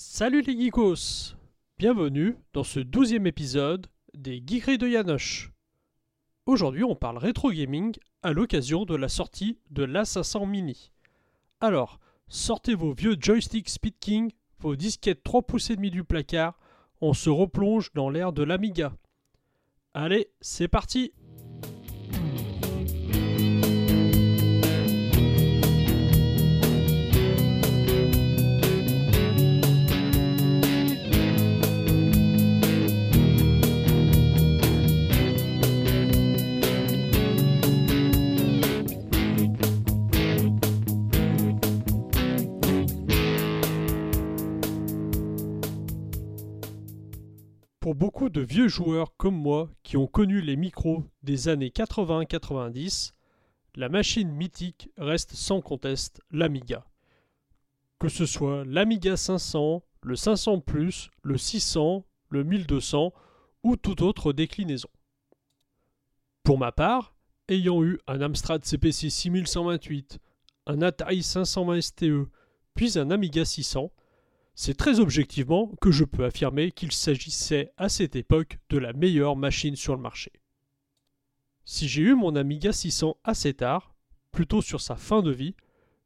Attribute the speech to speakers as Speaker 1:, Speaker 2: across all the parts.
Speaker 1: Salut les geekos Bienvenue dans ce douzième épisode des Geekeries de Yanoche. Aujourd'hui on parle rétro gaming à l'occasion de la sortie de l'A500 Mini. Alors, sortez vos vieux joysticks Speed King, vos disquettes 3 pouces et demi du placard, on se replonge dans l'ère de l'Amiga. Allez, c'est parti beaucoup de vieux joueurs comme moi qui ont connu les micros des années 80-90, la machine mythique reste sans conteste l'Amiga. Que ce soit l'Amiga 500, le 500 ⁇ le 600, le 1200 ou toute autre déclinaison. Pour ma part, ayant eu un Amstrad CPC 6128, un Atari 520 STE, puis un Amiga 600, c'est très objectivement que je peux affirmer qu'il s'agissait à cette époque de la meilleure machine sur le marché. Si j'ai eu mon Amiga 600 assez tard, plutôt sur sa fin de vie,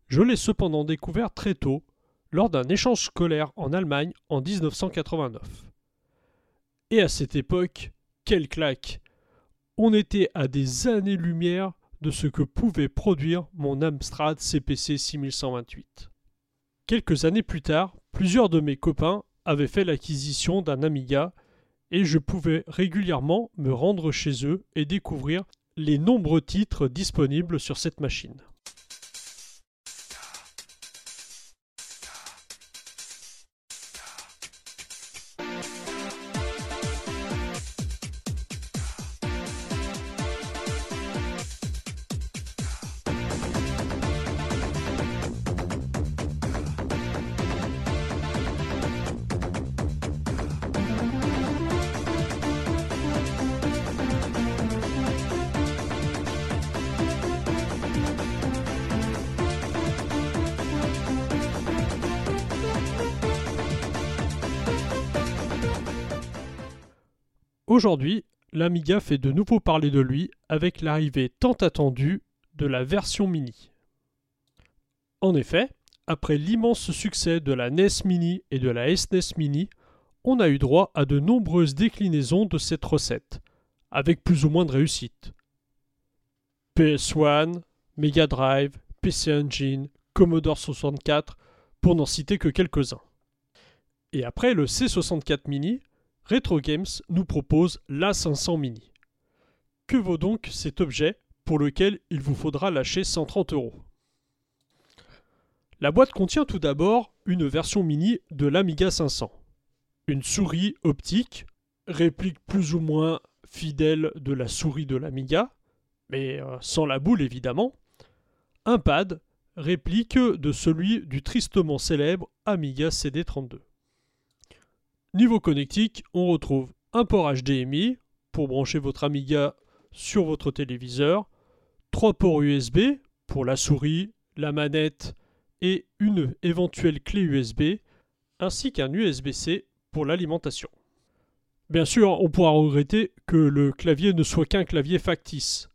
Speaker 1: je l'ai cependant découvert très tôt, lors d'un échange scolaire en Allemagne en 1989. Et à cette époque, quelle claque On était à des années-lumière de ce que pouvait produire mon Amstrad CPC 6128. Quelques années plus tard, plusieurs de mes copains avaient fait l'acquisition d'un Amiga et je pouvais régulièrement me rendre chez eux et découvrir les nombreux titres disponibles sur cette machine. Aujourd'hui, l'Amiga fait de nouveau parler de lui avec l'arrivée tant attendue de la version mini. En effet, après l'immense succès de la NES Mini et de la SNES Mini, on a eu droit à de nombreuses déclinaisons de cette recette, avec plus ou moins de réussite. PS1, Mega Drive, PC Engine, Commodore 64, pour n'en citer que quelques-uns. Et après le C64 Mini, Retro Games nous propose l'A500 Mini. Que vaut donc cet objet pour lequel il vous faudra lâcher 130 euros? La boîte contient tout d'abord une version mini de l'Amiga 500. Une souris optique, réplique plus ou moins fidèle de la souris de l'Amiga, mais euh, sans la boule évidemment. Un pad, réplique de celui du tristement célèbre Amiga CD32. Niveau connectique, on retrouve un port HDMI pour brancher votre Amiga sur votre téléviseur, trois ports USB pour la souris, la manette et une éventuelle clé USB, ainsi qu'un USB-C pour l'alimentation. Bien sûr, on pourra regretter que le clavier ne soit qu'un clavier factice,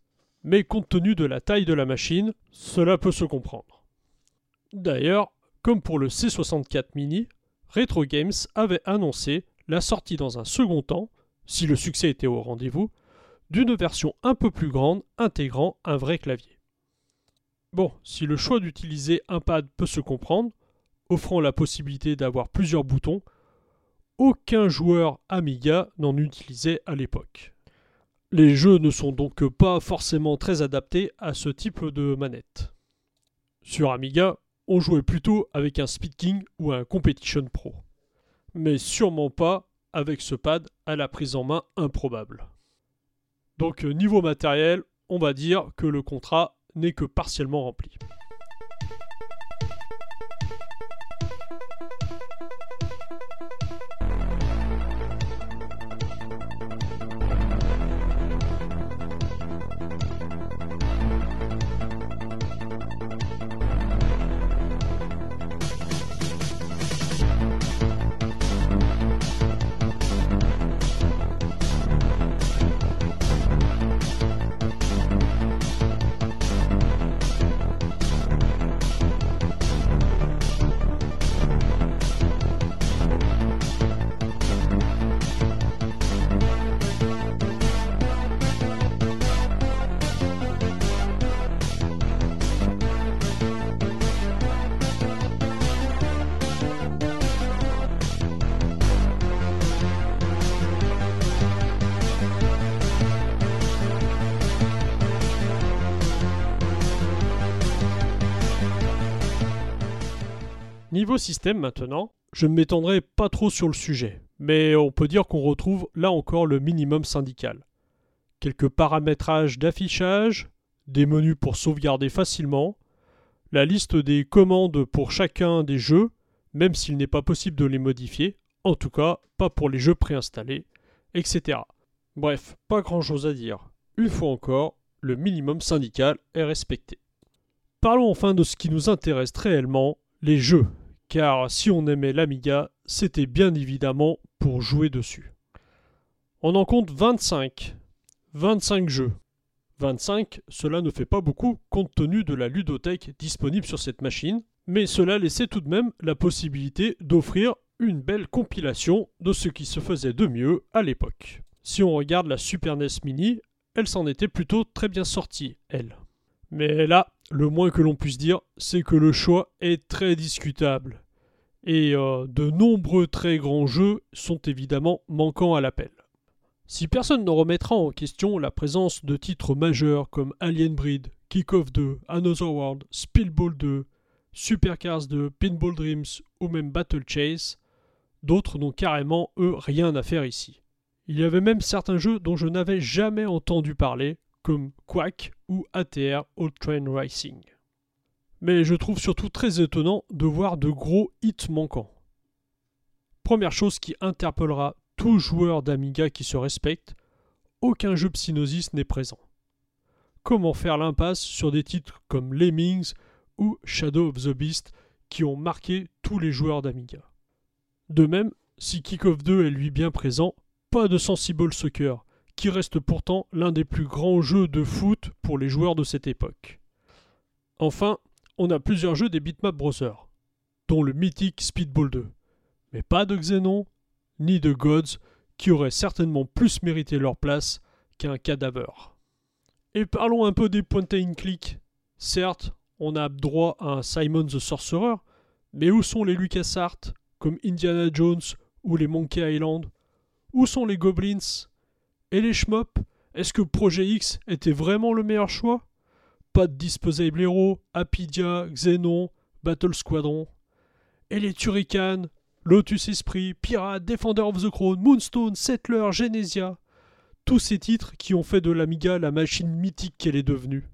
Speaker 1: mais compte tenu de la taille de la machine, cela peut se comprendre. D'ailleurs, comme pour le C64 mini, Retro Games avait annoncé la sortie dans un second temps, si le succès était au rendez-vous, d'une version un peu plus grande intégrant un vrai clavier. Bon, si le choix d'utiliser un pad peut se comprendre, offrant la possibilité d'avoir plusieurs boutons, aucun joueur Amiga n'en utilisait à l'époque. Les jeux ne sont donc pas forcément très adaptés à ce type de manette. Sur Amiga, on jouait plutôt avec un Speed King ou un Competition Pro. Mais sûrement pas avec ce pad à la prise en main improbable. Donc euh, niveau matériel, on va dire que le contrat n'est que partiellement rempli. Niveau système maintenant, je ne m'étendrai pas trop sur le sujet, mais on peut dire qu'on retrouve là encore le minimum syndical. Quelques paramétrages d'affichage, des menus pour sauvegarder facilement, la liste des commandes pour chacun des jeux, même s'il n'est pas possible de les modifier, en tout cas pas pour les jeux préinstallés, etc. Bref, pas grand chose à dire. Une fois encore, le minimum syndical est respecté. Parlons enfin de ce qui nous intéresse réellement, les jeux, car si on aimait l'Amiga, c'était bien évidemment pour jouer dessus. On en compte 25. 25 jeux. 25, cela ne fait pas beaucoup compte tenu de la ludothèque disponible sur cette machine, mais cela laissait tout de même la possibilité d'offrir une belle compilation de ce qui se faisait de mieux à l'époque. Si on regarde la Super NES Mini, elle s'en était plutôt très bien sortie, elle. Mais là, le moins que l'on puisse dire, c'est que le choix est très discutable. Et euh, de nombreux très grands jeux sont évidemment manquants à l'appel. Si personne ne remettra en question la présence de titres majeurs comme Alien Breed, Kick-Off 2, Another World, Speedball 2, Supercars 2, Pinball Dreams ou même Battle Chase, d'autres n'ont carrément, eux, rien à faire ici. Il y avait même certains jeux dont je n'avais jamais entendu parler, Quack ou ATR All Train Racing. Mais je trouve surtout très étonnant de voir de gros hits manquants. Première chose qui interpellera tout joueur d'Amiga qui se respecte, aucun jeu Psynosis n'est présent. Comment faire l'impasse sur des titres comme Lemmings ou Shadow of the Beast qui ont marqué tous les joueurs d'Amiga? De même, si Kick-Off 2 est lui bien présent, pas de Sensible Soccer, qui reste pourtant l'un des plus grands jeux de foot pour les joueurs de cette époque. Enfin, on a plusieurs jeux des Bitmap Brothers, dont le mythique Speedball 2, mais pas de Xenon, ni de Gods, qui auraient certainement plus mérité leur place qu'un cadavre. Et parlons un peu des point and click. Certes, on a droit à un Simon the Sorcerer, mais où sont les LucasArts, comme Indiana Jones ou les Monkey Island? Où sont les Goblins? Et les Shmop Est-ce que Projet X était vraiment le meilleur choix? Pas de Disposable Hero, Apidia, Xenon, Battle Squadron. Et les Turrican Lotus Esprit, Pirate, Defender of the Crown, Moonstone, Settler, Genesia. Tous ces titres qui ont fait de l'Amiga la machine mythique qu'elle est devenue.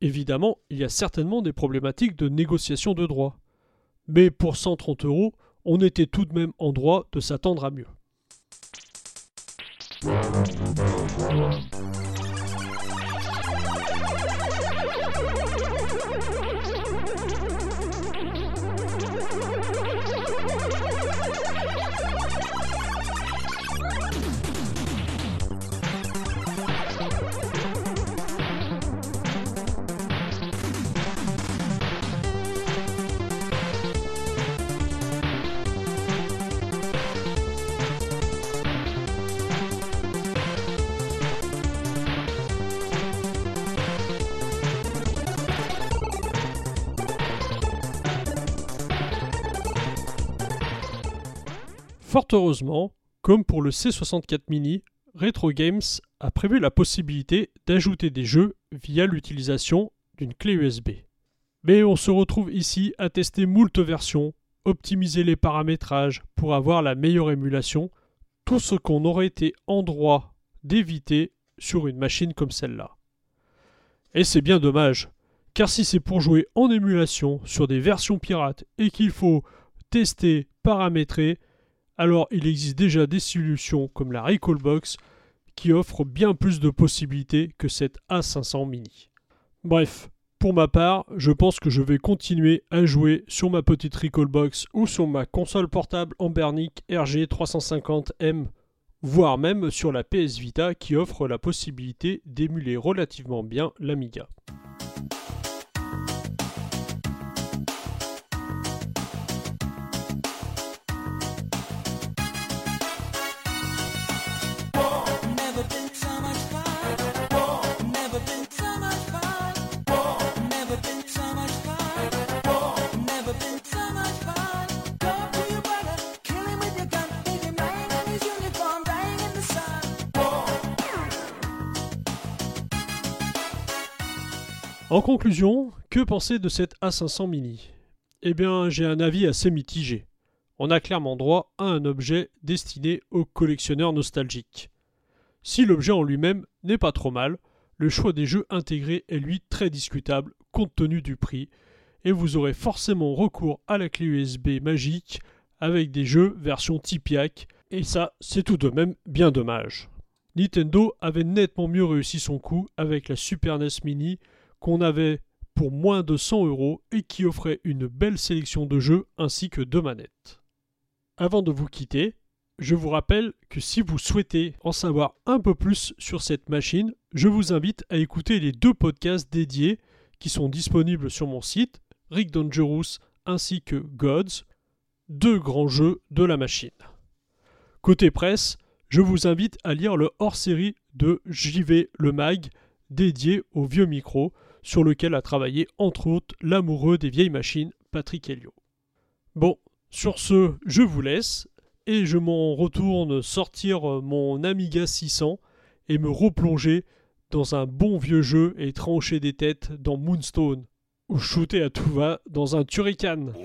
Speaker 1: Évidemment, il y a certainement des problématiques de négociation de droits. Mais pour 130 euros, on était tout de même en droit de s'attendre à mieux. Thank you. Fort heureusement, comme pour le C64 Mini, Retro Games a prévu la possibilité d'ajouter des jeux via l'utilisation d'une clé USB. Mais on se retrouve ici à tester moult versions, optimiser les paramétrages pour avoir la meilleure émulation, tout ce qu'on aurait été en droit d'éviter sur une machine comme celle-là. Et c'est bien dommage, car si c'est pour jouer en émulation sur des versions pirates et qu'il faut tester, paramétrer, alors il existe déjà des solutions comme la Recallbox qui offrent bien plus de possibilités que cette A500 Mini. Bref, pour ma part, je pense que je vais continuer à jouer sur ma petite Recallbox ou sur ma console portable Ambernic RG350M, voire même sur la PS Vita qui offre la possibilité d'émuler relativement bien l'Amiga. En conclusion, que penser de cette A500 Mini? Eh bien j'ai un avis assez mitigé. On a clairement droit à un objet destiné aux collectionneurs nostalgiques. Si l'objet en lui-même n'est pas trop mal, le choix des jeux intégrés est lui très discutable compte tenu du prix, et vous aurez forcément recours à la clé USB magique avec des jeux version Tipiak, et ça c'est tout de même bien dommage. Nintendo avait nettement mieux réussi son coup avec la Super NES Mini qu'on avait pour moins de 100 euros et qui offrait une belle sélection de jeux ainsi que de manettes. Avant de vous quitter, je vous rappelle que si vous souhaitez en savoir un peu plus sur cette machine, je vous invite à écouter les deux podcasts dédiés qui sont disponibles sur mon site, Rick Dangerous ainsi que Gods, deux grands jeux de la machine. Côté presse, je vous invite à lire le hors-série de JV Le Mag dédié au vieux micro sur lequel a travaillé entre autres l'amoureux des vieilles machines Patrick Helio. Bon, sur ce, je vous laisse et je m'en retourne sortir mon Amiga 600 et me replonger dans un bon vieux jeu et trancher des têtes dans Moonstone ou shooter à tout va dans un Turrican.